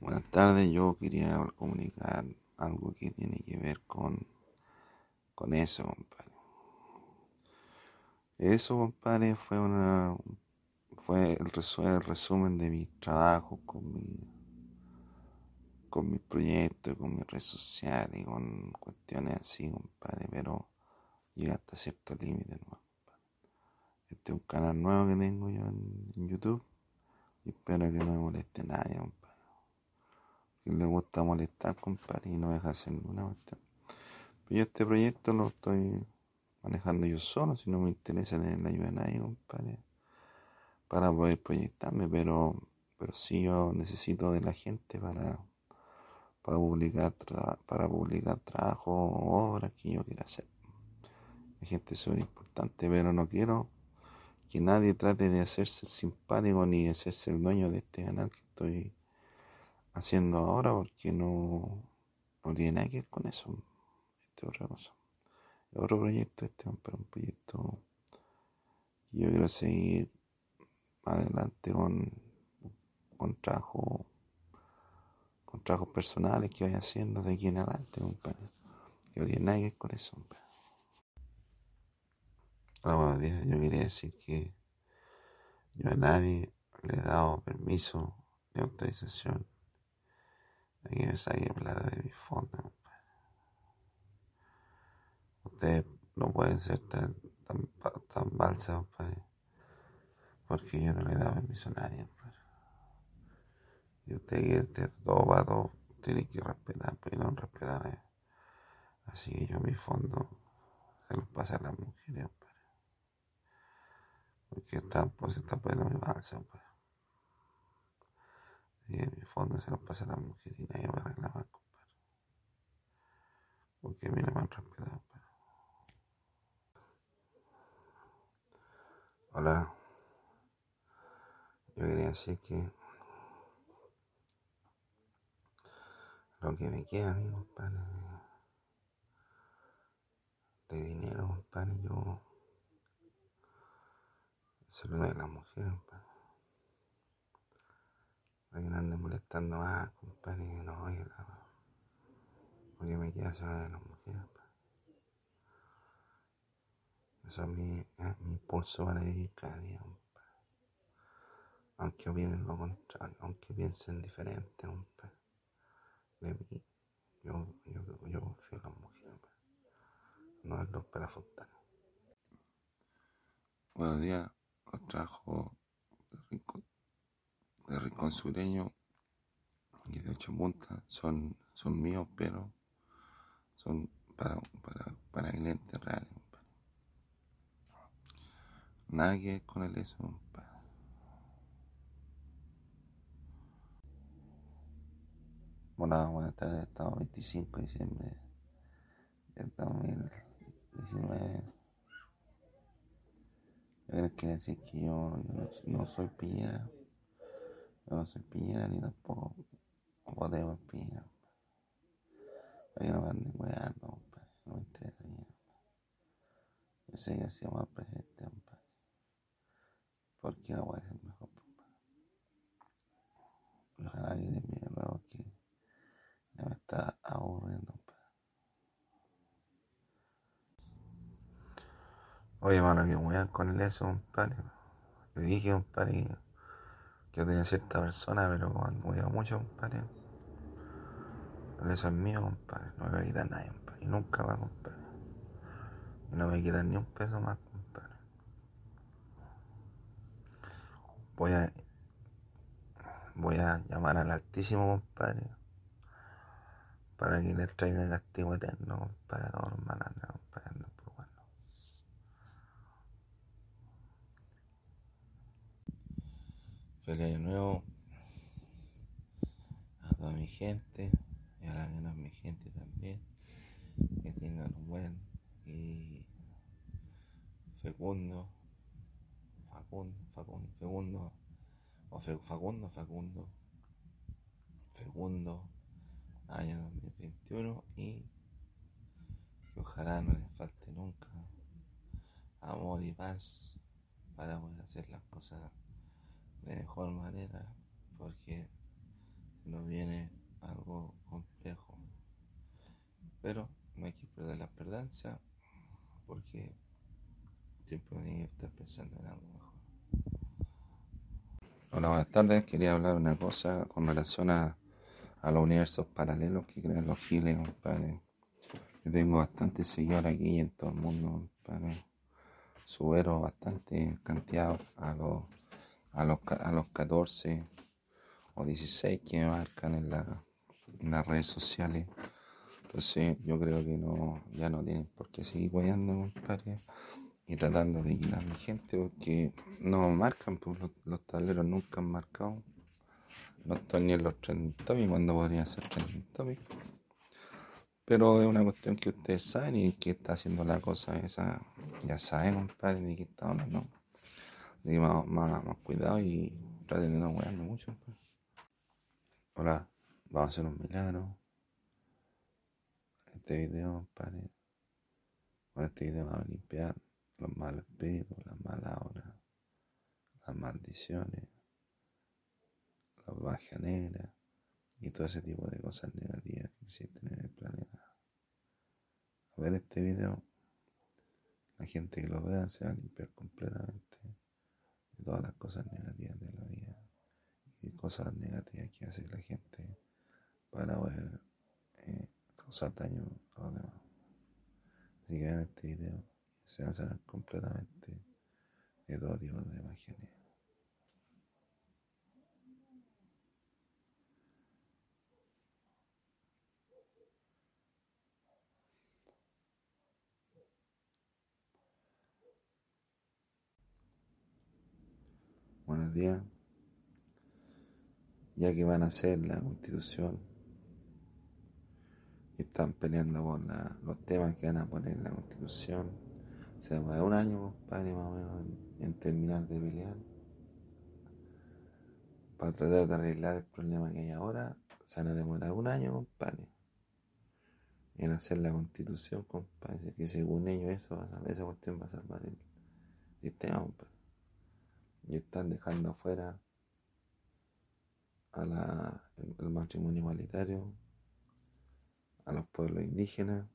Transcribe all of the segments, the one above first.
Buenas tardes, yo quería comunicar algo que tiene que ver con, con eso, compadre. Eso, compadre, fue una fue el, resumen de mi trabajo con mi con mis proyectos, con mis redes sociales, con cuestiones así, compadre, pero llega hasta cierto límite, ¿no? Este es un canal nuevo que tengo yo en, en YouTube y espero que no me moleste nadie, compadre le gusta molestar, compadre, y no deja hacer ninguna cuestión. Pero yo este proyecto lo estoy manejando yo solo, si no me interesa tener la ayuda de nadie, compadre, para poder proyectarme, pero, pero sí yo necesito de la gente para, para publicar para publicar trabajo o obras que yo quiera hacer. La gente es súper importante, pero no quiero que nadie trate de hacerse simpático ni de hacerse el dueño de este canal que estoy haciendo ahora porque no, no tiene nada que ver con eso. Este es otra cosa. otro proyecto, este es un proyecto que yo quiero seguir adelante con, con trabajo con trabajos personales que vaya haciendo de aquí en adelante, compadre. No tiene nada que ver con eso, Ahora, yo quería decir que yo a nadie le he dado permiso ni autorización Aquí me saqué plata de mi fondo. Ustedes no pueden ser tan, tan, tan balsa, porque yo no le dado permiso a nadie. Y usted que todo va todo, tiene que respetar, pero no respetar. Eh. Así que yo mi fondo se los pasé a las mujeres, porque están, pues, están poniendo mi balsa. Y en mi fondo se lo pasa a la mujer y nadie reclamar, compadre. Porque a mí no me han respetado. Hola. Yo quería decir que lo que me queda a mí, compadre, de dinero, compadre, yo se lo doy a la mujer, compadre que no ande molestando más, compadre, no oye la porque me queda sola de las mujeres. Eso es mi, eh, mi impulso para vivir cada día, compadre. Aunque opinen lo contrario, aunque piensen diferente, compadre. De mí, yo, yo, yo confío en las mujeres, no es los pelafontanos. Buenos días, os trajo de Rincón Sureño y de Ocho Puntas son, son míos, pero son para, para, para clientes reales. Que con el eso. Bueno, buenas tardes, estamos 25 de diciembre del 2019. Yo quiero decir que yo, no, no soy piñera yo no soy Piñera ni tampoco voteo en Piñera. Para no me anden weando, No me interesa ni Yo sé que ha sido mal presidente, compadre. Porque no puede ser mejor, compadre. Ojalá que termine luego que ya me está aburriendo. Oye, mano, que wean con el eso, compadre. Le dije, compadre, yo tenía cierta persona, pero cuando veo mucho, compadre, eso es mío, compadre, no me va a quitar nadie, compadre, y nunca va, compadre. Y no me quitar ni un peso más, compadre. Voy a, voy a llamar al Altísimo, compadre, para que le traiga el castigo eterno, para a todos los malandros, compadre, por bueno. Feliz año nuevo a toda mi gente y a la que mi gente también. Que tengan un buen y fecundo, facundo, facundo, fecundo, o facundo, facundo, fecundo año 2021 y que ojalá no les falte nunca amor y paz para poder hacer las cosas de mejor manera porque nos viene algo complejo. Pero no hay que perder la esperanza porque siempre hay que estar pensando en algo mejor. Hola, buenas tardes. Quería hablar una cosa con relación a, a los universos paralelos que crean los giles, compadre. Yo tengo bastante seguidores aquí en todo el mundo, compadre. Subero bastante cantidad a los, a los, a los 14 o 16 que marcan en, la, las redes sociales. Entonces yo creo que no, ya no tienen por qué seguir guayando, compadre, y tratando de llenar a mi gente porque no marcan, pues los, los tableros nunca han marcado. No estoy ni en los trending topics cuando podría ser trending topics. Pero es una cuestión que ustedes saben y que está haciendo la cosa esa. Ya saben, compadre, de qué está hablando. Así que más, cuidado y traten de no wearme mucho. pues. Hola, vamos a hacer un milagro. Este video, compadre. Con este video vamos a limpiar los malos espíritus, las malas horas, las maldiciones, las bajas negras y todo ese tipo de cosas negativas que existen en el planeta. A ver este video, la gente que lo vea se va a limpiar completamente todas las cosas negativas de la vida y cosas negativas que hace la gente para poder eh, causar daño a los demás. Así que vean este video se van a sanar completamente de todo tipo de magia Buenos días. Ya que van a hacer la constitución y están peleando por los temas que van a poner en la constitución, se demora un año, compadre, más o menos, en, terminar de pelear. Para tratar de arreglar el problema que hay ahora, se van a demorar un año, compadre. En hacer la constitución, compadre, que según ellos eso esa cuestión va a salvar el sistema, compadre. Y están dejando afuera a la, el, matrimonio igualitario, a los pueblos indígenas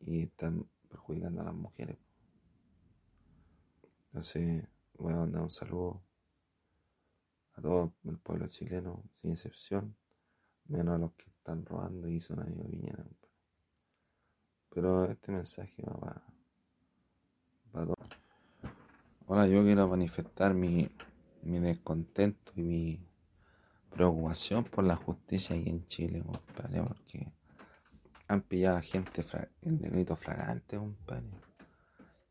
y están perjudicando a las mujeres. Entonces, voy a mandar un saludo a todo el pueblo chileno, sin excepción, menos a los que están robando y son amigos compadre. Pero este mensaje va para. Hola, yo quiero manifestar mi, mi descontento y mi preocupación por la justicia aquí en Chile, compadre, porque han pillado a gente en delito flagrante, compadre,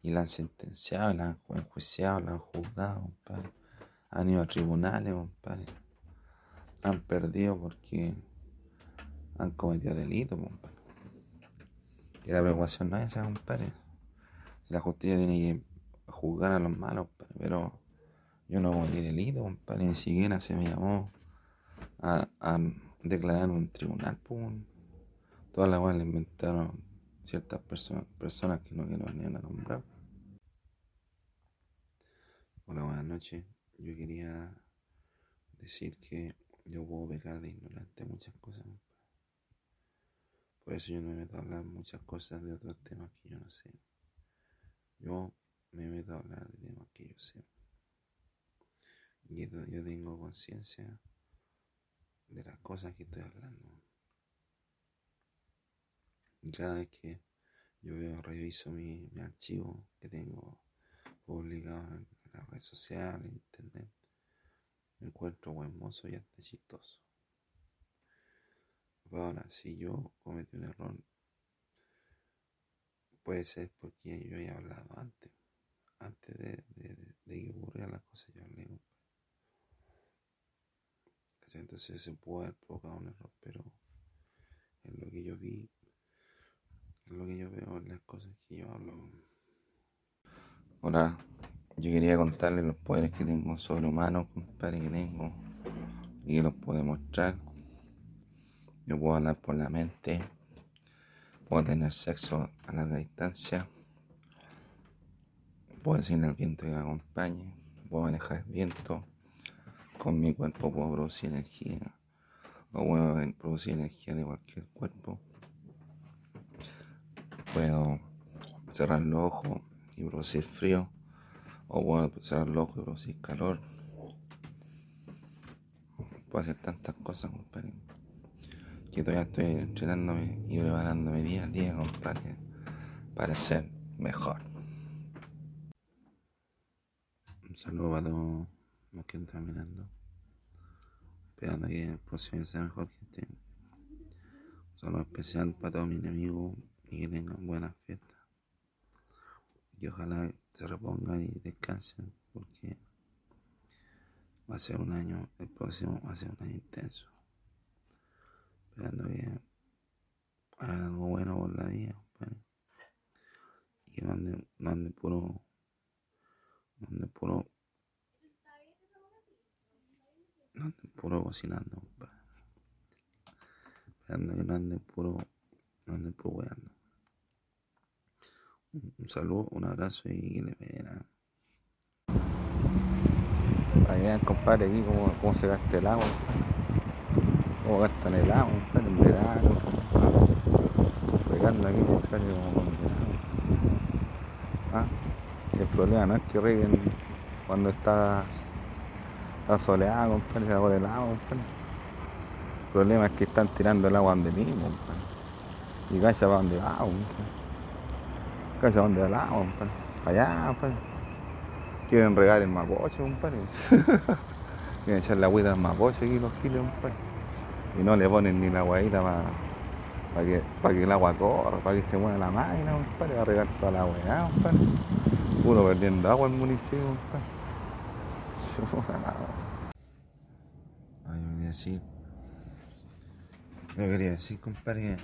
y la han sentenciado, la han ju- enjuiciado, la han juzgado, compadre. Han ido a tribunales, compadre. Han perdido porque han cometido delitos, compadre. Y la preocupación no es esa, compadre. La justicia tiene que juzgar a los malos, pero yo no cometí delito, compadre, ni siquiera se me llamó a, declarar un tribunal, weón. Todas las le inventaron ciertas personas, personas que no quiero ni a nombrar. Hola, buenas noches. Yo quería decir que yo puedo pecar de ignorante muchas cosas. Por eso yo no me meto a hablar muchas cosas de otros temas que yo no sé. Yo me meto a hablar de temas que yo sé. Y yo tengo conciencia de las cosas que estoy hablando. Y cada vez que yo veo, reviso mi, mi archivo que tengo publicado en las redes sociales, en internet, me encuentro buen y hasta chistoso. Ahora, si yo cometí un error, puede ser porque yo haya hablado antes, antes de, de, de- que ocurrieran las cosas, yo hablé. Entonces se pudo haber provocado un error, pero en lo que yo vi, en lo que yo veo, en las cosas que yo hablo. Hola, yo quería contarles los poderes que tengo sobrehumanos, compadre, que tengo y que los puedo mostrar. Yo puedo hablar por la mente, puedo tener sexo a larga distancia, puedo decirle al viento que me acompañe, puedo manejar el viento, con mi cuerpo puedo producir energía o puedo producir energía de cualquier cuerpo. Puedo cerrar los ojos y producir frío o puedo cerrar los ojos y producir calor. Puedo hacer tantas cosas, compadre. Que todavía estoy entrenándome y preparándome día a día, compadre, para ser mejor. Un saludo para todos los que están mirando. Esperando que el próximo sea mejor que este. Un saludo especial para todos mis enemigos y que tengan buenas fiestas. Y ojalá se repongan y descansen porque va a ser un año, el próximo va a ser un año intenso. Esperando que hagan algo bueno por la vida, Y que no anden, no anden puro donde puro. Donde puro cocinando. Esperando que no ande puro. No puro weando. Un, saludo, un abrazo y que le peguen Allá, compadre, aquí cómo, cómo se gasta el agua, cómo gastan el agua, compadre, en verano, regando aquí, compadre, como condenado. ¿Ah? El problema no es que reguen cuando está, soleado, compadre, se va por el agua, compadre. El problema es que están tirando el agua donde mismo, compadre. Y cacha para donde va, compadre. Cacha para donde va el agua, compadre. Para allá, compadre. Quieren regar el mapoche, compadre. Quieren echar la agüita al mapoche aquí los giles, compadre. Y no le ponen ni la guayita para para que, que el agua corra, para que se mueva la máquina, compadre, va a regar toda la weá, compadre. Uno perdiendo agua en el municipio, compadre. Ah, yo quería decir. Yo quería decir, compadre,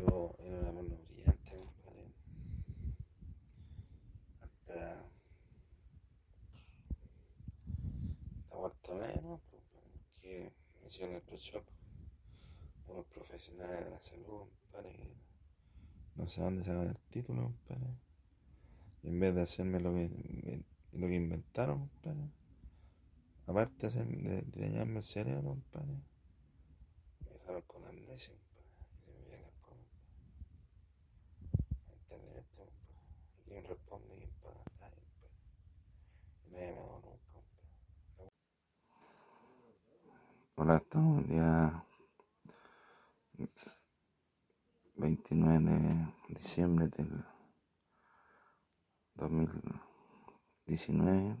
yo era una mano brillante, compadre. Hasta. La cuarta vez, ¿no? Que me hicieron el shock unos profesionales de la salud, no sé dónde sacan el título, compadre. Y en vez de hacerme lo que, lo que inventaron, compadre, aparte de, hacerme, de, de el cerebro, me dejaron con amnesia, y me. Y quién responde, quién me ha. Hola, 29 de diciembre del 2019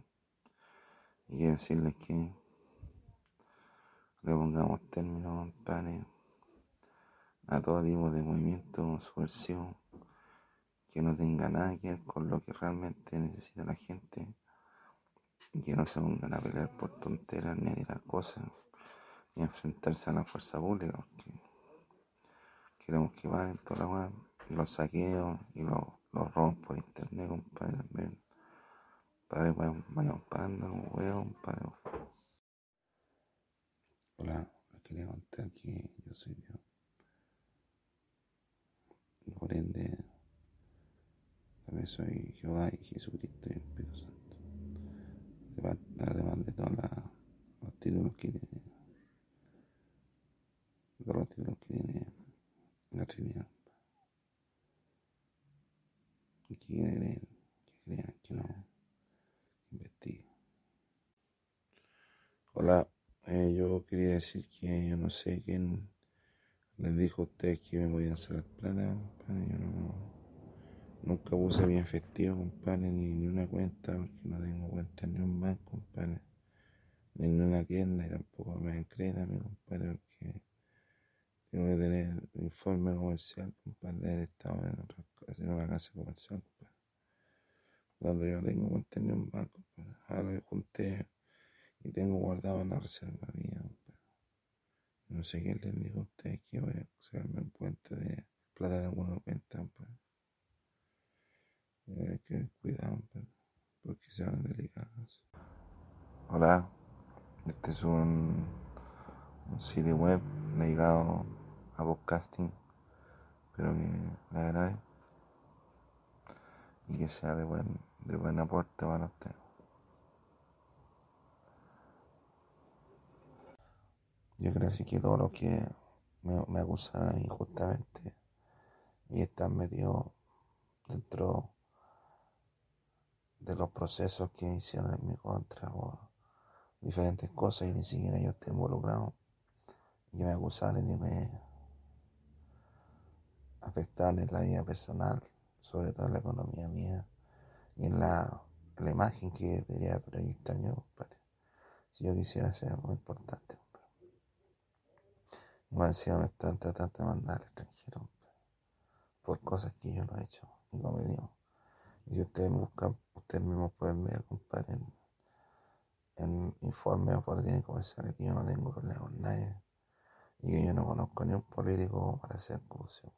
y decirles que le pongamos término, compadre, a todo tipo de movimiento subversivo que no tenga nada que ver con lo que realmente necesita la gente y que no se pongan a pelear por tonteras ni a tirar cosas ni a enfrentarse a la fuerza pública porque queremos que paren toda la weá, los saqueos y los, los robos por internet, compadre, también. Padre, vayan, vayan los huevos, compadre. Hola, les quería contar que yo soy Dios. Y por ende, también soy Jehová y Jesucristo y el Espíritu Santo. Además, de todos los títulos que tiene, todos los títulos que tiene la Trinidad. Y que que no. Hola, eh, yo quería decir que yo no sé quién les dijo a ustedes que me podían sacar plata, compadre. Yo no, nunca puse mi efectivo, compadre, ni, ni una cuenta, porque no tengo cuenta ni un banco, compadre, ni en una tienda, y tampoco me dan crédito, mi compadre, porque tengo que tener informe comercial, compadre, de haber estado en, otra, en una casa comercial. Cuando yo tengo cuenta ni un banco, compadre. Ahora lo junté y tengo guardado en la reserva mía. No sé quién les dijo a ustedes que voy a sacarme un puente de plata de alguna cuenta, compadre. Hay que cuidar, compadre, porque se van delicados. Hola, este es un, un sitio web dedicado a podcasting. Espero que le agrade y que sea de buen, de buen aporte para usted. yo creo que todo lo que me, me acusan injustamente y están metidos dentro de los procesos que hicieron en mi contra por diferentes cosas y ni siquiera yo estoy involucrado y me acusaron y me afectaron en la vida personal, sobre todo en la economía mía y en la, la imagen que debería proyectar yo, Si yo quisiera ser muy importante, Y me están tratando de mandar al extranjero, por cosas que yo no he hecho ni cometido. Y si ustedes buscan, ustedes mismos pueden ver, compadre, en, en informes o boletines comerciales que yo no tengo problema con nadie y que yo no conozco ni un político para hacer corrupción.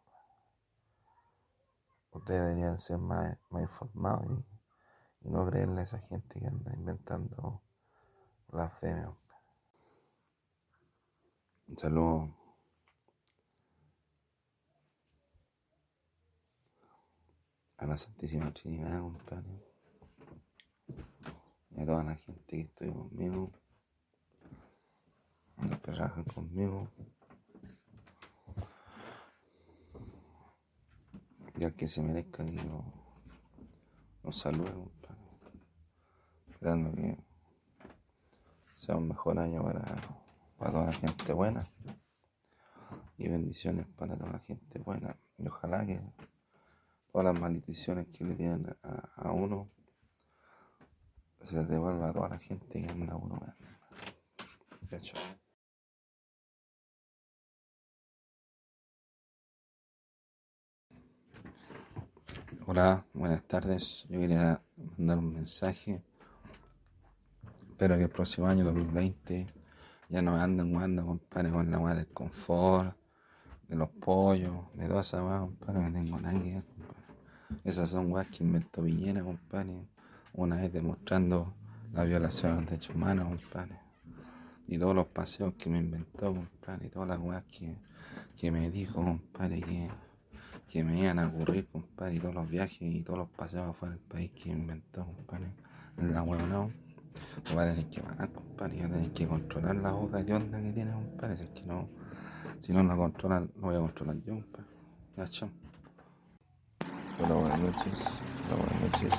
Ustedes deberían ser más, más informados y, no creerle a esa gente que anda inventando la fe. Un saludo a la Santísima Trinidad, compadre. Y a toda la gente que estoy conmigo, los que trabajan conmigo. Ya que se merezca que salude, compadre. Esperando que sea un mejor año para, para toda la gente buena. Y bendiciones para toda la gente buena. Y ojalá que todas las maldiciones que le tienen a, uno se les devuelva a toda la gente que anda uno. Hola, buenas tardes. Yo quería mandar un mensaje. Espero que el próximo año 2020 ya no anden jugando, compadre, con la weá del confort, de los pollos, de toda esa weá, compadre, que tengo nadie. Esas son weas que inventó Villena, compadre. Una vez demostrando la violación de los derechos humanos, compadre. Y todos los paseos que me inventó, compadre. Y todas las weas que, que me dijo, compadre, que, que me iban a ocurrir, compadre, y todos los viajes y todos los paseos afuera del país que inventó, compadre, el abuelo lo va a tener que pagar, compadre, y va a tener que controlar la boca de onda que tiene, compadre, si es que no, si no la controla, no voy a controlar yo, compadre, ya chao. Hola, buenas noches, hola, buenas noches,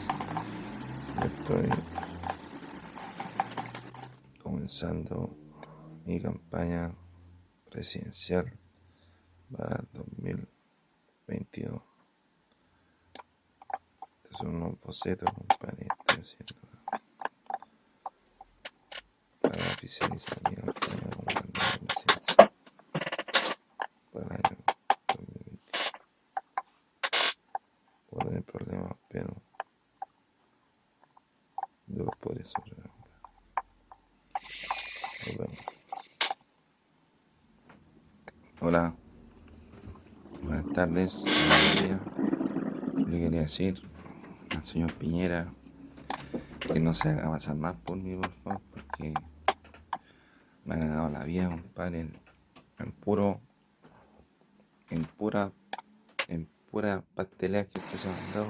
yo estoy comenzando mi campaña presidencial para 2000. 22. Es un boceto, compadre. Estoy haciendo para oficializar. Tardes. Le quería decir al señor Piñera que no se haga pasar más por mí, por favor, porque me ha ganado la vida, compadre, en, en puro, en pura, en pura pastelea que usted se ha mandado,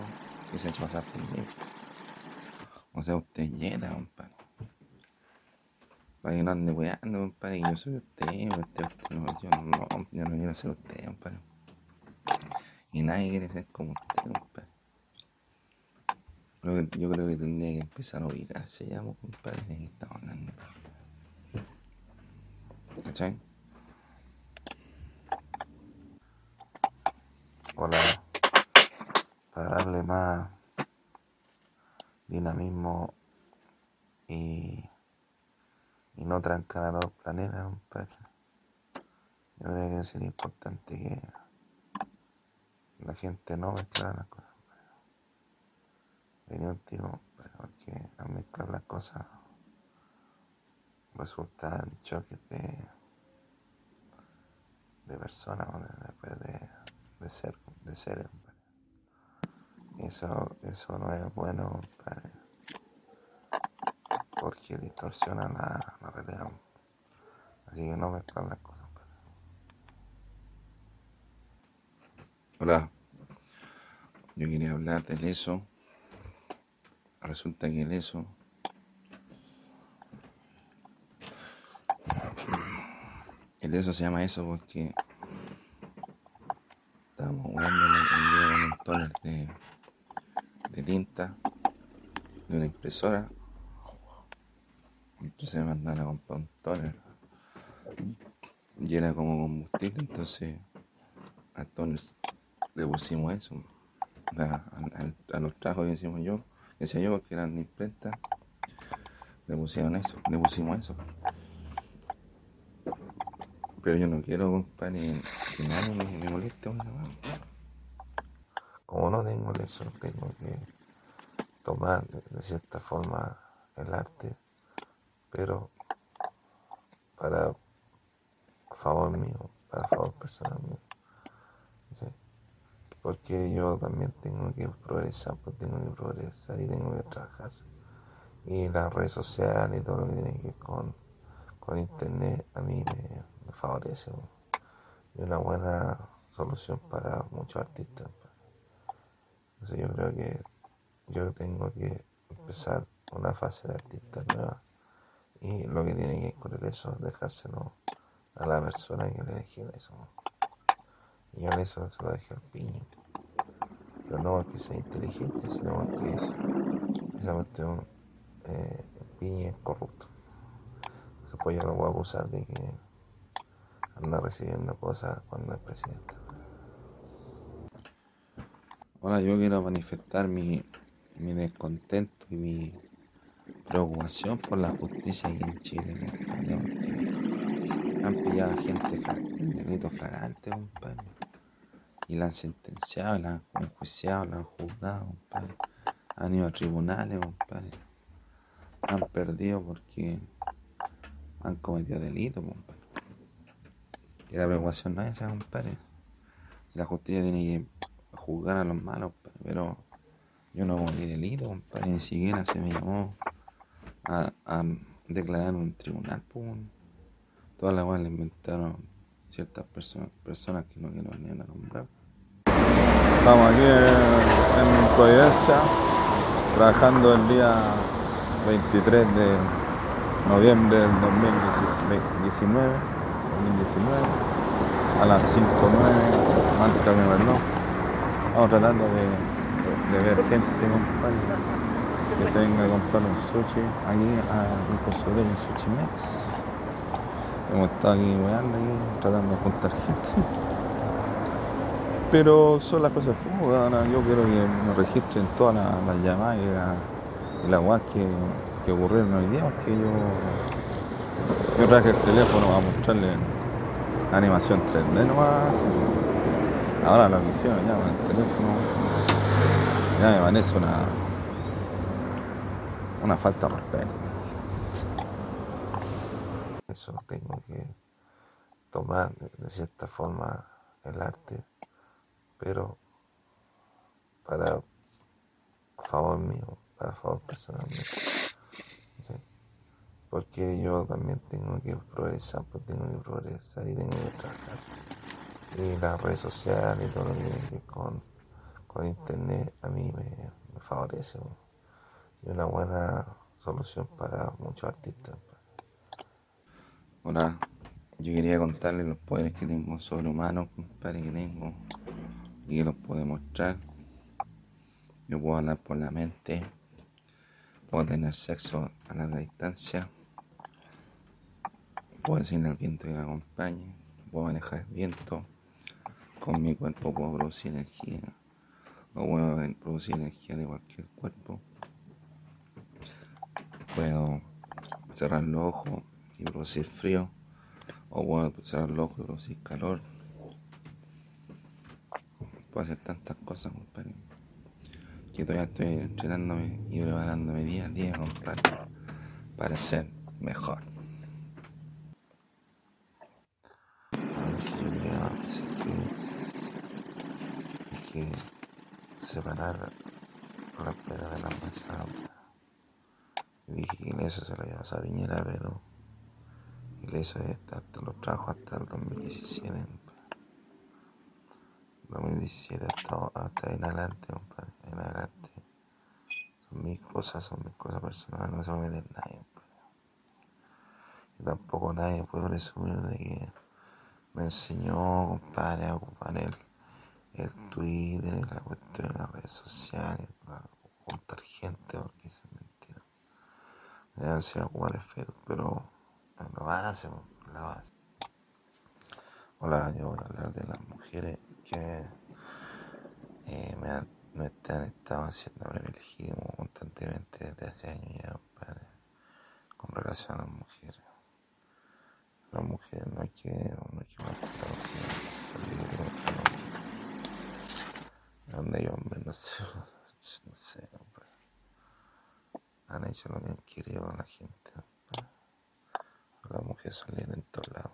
que se ha hecho pasar por mí. O sea, usted llena, compadre. Para que no ande weando, compadre, que yo soy usted, usted, no, yo no, yo no quiero ser usted. Nadie quiere ser como usted. Yo, creo que tendría que empezar a ubicarse ya, pues, compadre, de qué estamos hablando. ¿Cachai? Hola. Para darle más dinamismo y, y no trancar a dos planetas, compadre. Yo creo que sería importante que la gente no mezclara las cosas. Sería último, porque al mezclar las cosas resultan choques de, de personas de, de, de ser de ser eso, eso no es bueno porque distorsiona la, la, realidad. Así que no mezclan las cosas. Hola, yo quería hablar del eso. Resulta que el eso de eso se llama eso porque estábamos jugando un día con un toner de, tinta de una impresora. Entonces me mandaron a comprar un toner. Y era como combustible, entonces al toner le pusimos eso. A, los trabajos que hicimos yo, que decía yo que eran imprenta, le pusieron eso, le pusimos eso. Pero yo no quiero, compadre, que nadie me, me moleste esa mano. Como no tengo eso, tengo que tomar de, de cierta forma el arte, pero para favor mío, para favor personal mío. Porque yo también tengo que progresar, pues tengo que progresar y tengo que trabajar. Y las redes sociales y todo lo que tiene que ver con, con internet a mí me, favorece. Y una buena solución para muchos artistas. pues. Entonces yo creo que yo tengo que empezar una fase de artista nueva. Y lo que tiene que ocurrir eso es dejárselo a la persona que le dejé eso. Y yo en eso se lo dejé al piño. Pero no porque sea inteligente, sino porque esa cuestión, eh, el piño es corrupto. Entonces pues yo lo voy a acusar de que anda recibiendo cosas cuando es presidente. Ahora yo quiero manifestar mi, mi descontento y mi preocupación por la justicia aquí en Chile, han pillado a gente en delito flagrante, compadre, y la han sentenciado, la han enjuiciado, la han juzgado, compadre, han ido a tribunales, compadre, han perdido porque han cometido delito, compadre. Y la preocupación no es esa, compadre. La justicia tiene que juzgar a los malos, pero yo no cometí delito, compadre, ni siquiera se me llamó a, declarar en un tribunal, pues. weón. Todas las le inventaron ciertas personas, personas que no quiero ni nombrar. Estamos aquí en, en Providencia, trabajando el día 23 de noviembre del 2019, 2019 a las 5.09, marca mi reloj. Estamos tratando de, ver gente, compadre, que se venga a comprar un sushi aquí a un consultorio en Sushi Mex. Hemos estado aquí weando, aquí, tratando de juntar gente. Pero son las cosas fútbol, yo quiero que me registren todas las, llamadas y, la- las guas que, que ocurrieron hoy día, porque yo, yo traje el teléfono a mostrarle animación 3D nomás. Ahora la visión ya con el teléfono ya me parece una, una falta de respeto. Eso tengo que tomar de cierta forma el arte, pero para favor mío, para favor personal mío. Porque yo también tengo que progresar, pues tengo que progresar y tengo que trabajar. Y las redes sociales y todo lo que tiene que con, con internet a mí me, favorece. pues. Y una buena solución para muchos artistas. pues. Ahora, yo quería contarles los poderes que tengo sobrehumanos, compadre, que tengo y los puedo demostrar. Yo puedo hablar por la mente, puedo tener sexo a larga distancia, puedo decirle al viento que me acompañe, puedo manejar el viento, con mi cuerpo puedo producir energía, o puedo producir energía de cualquier cuerpo. Puedo cerrar los ojos y producir frío, o puedo cerrar los ojos y producir calor. Puedo hacer tantas cosas, compadre. Que todavía estoy entrenándome y preparándome día a día, compadre, para ser mejor. Yo quería decir que hay que separar la pera de la manzana. Dije que eso se lo lleva a pero y eso es hasta los trajo hasta el 2017. 2017 hasta, hasta en adelante, compadre. En adelante. Son mis cosas, son mis cosas personales, no se va a meter nadie, compadre. Y tampoco nadie puede presumir de que me enseñó, compadre, a ocupar el, el Twitter la cuestión de las redes sociales, a juntar gente, porque eso es mentira. Me enseñó a ocupar el pero lo base, la base. Hola, yo voy a hablar de las mujeres que eh, me, me han estado haciendo privilegiado constantemente desde hace años ya, con relación a las mujeres la mujer no hay que, no hay que que salir de donde hay hombres, no sé, no sé, hombre. Han hecho lo que han querido a la gente. Las mujeres son libres en todos lados,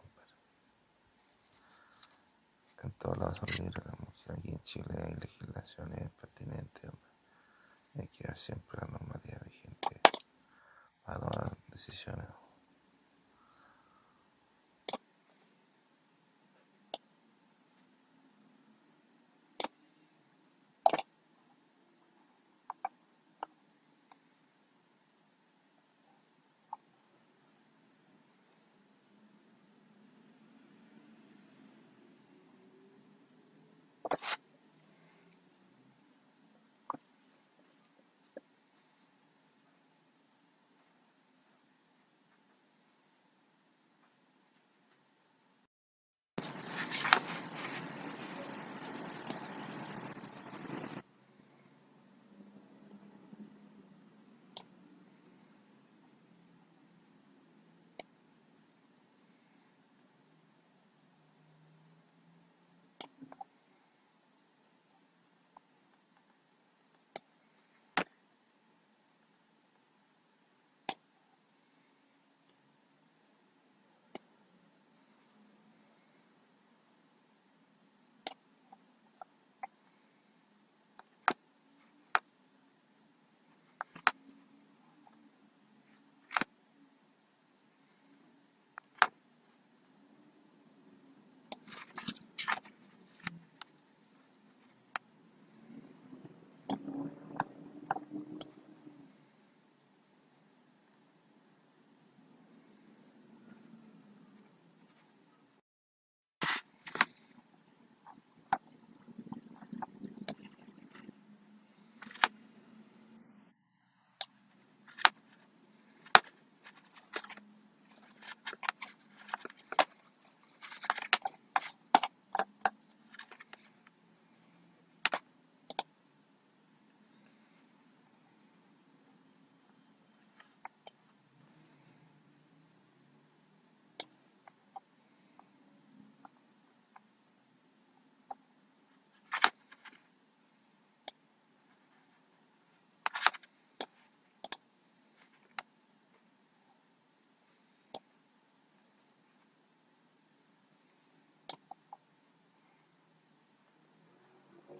todos lados son libres las mujeres. Aquí en Chile hay legislaciones pertinentes. Hay que ver siempre la normativa vigente para tomar decisiones.